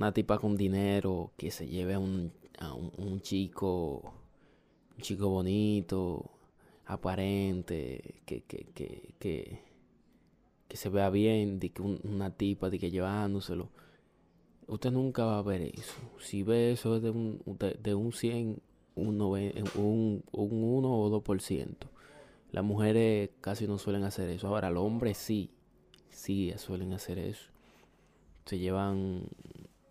una tipa con dinero que se lleve a un, a un, chico, un chico bonito, aparente, que, que, que, que, que se vea bien, de que una tipa de que llevándoselo. Usted nunca va a ver eso. Si ve eso es de un, de, un 100, un, un, un 1 o 2%. Las mujeres casi no suelen hacer eso. Ahora, los hombres sí, sí suelen hacer eso. Se llevan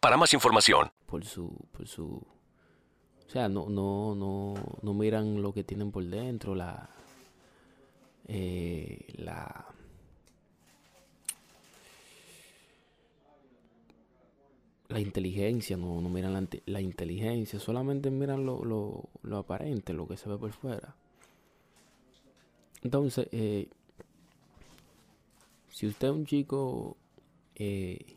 para más información. Por su, por su, o sea, no, no, no, no miran lo que tienen por dentro, la, eh, la, la inteligencia, no, no miran la, inteligencia, solamente miran lo, lo, lo, aparente, lo que se ve por fuera. Entonces, eh, si usted es un chico eh,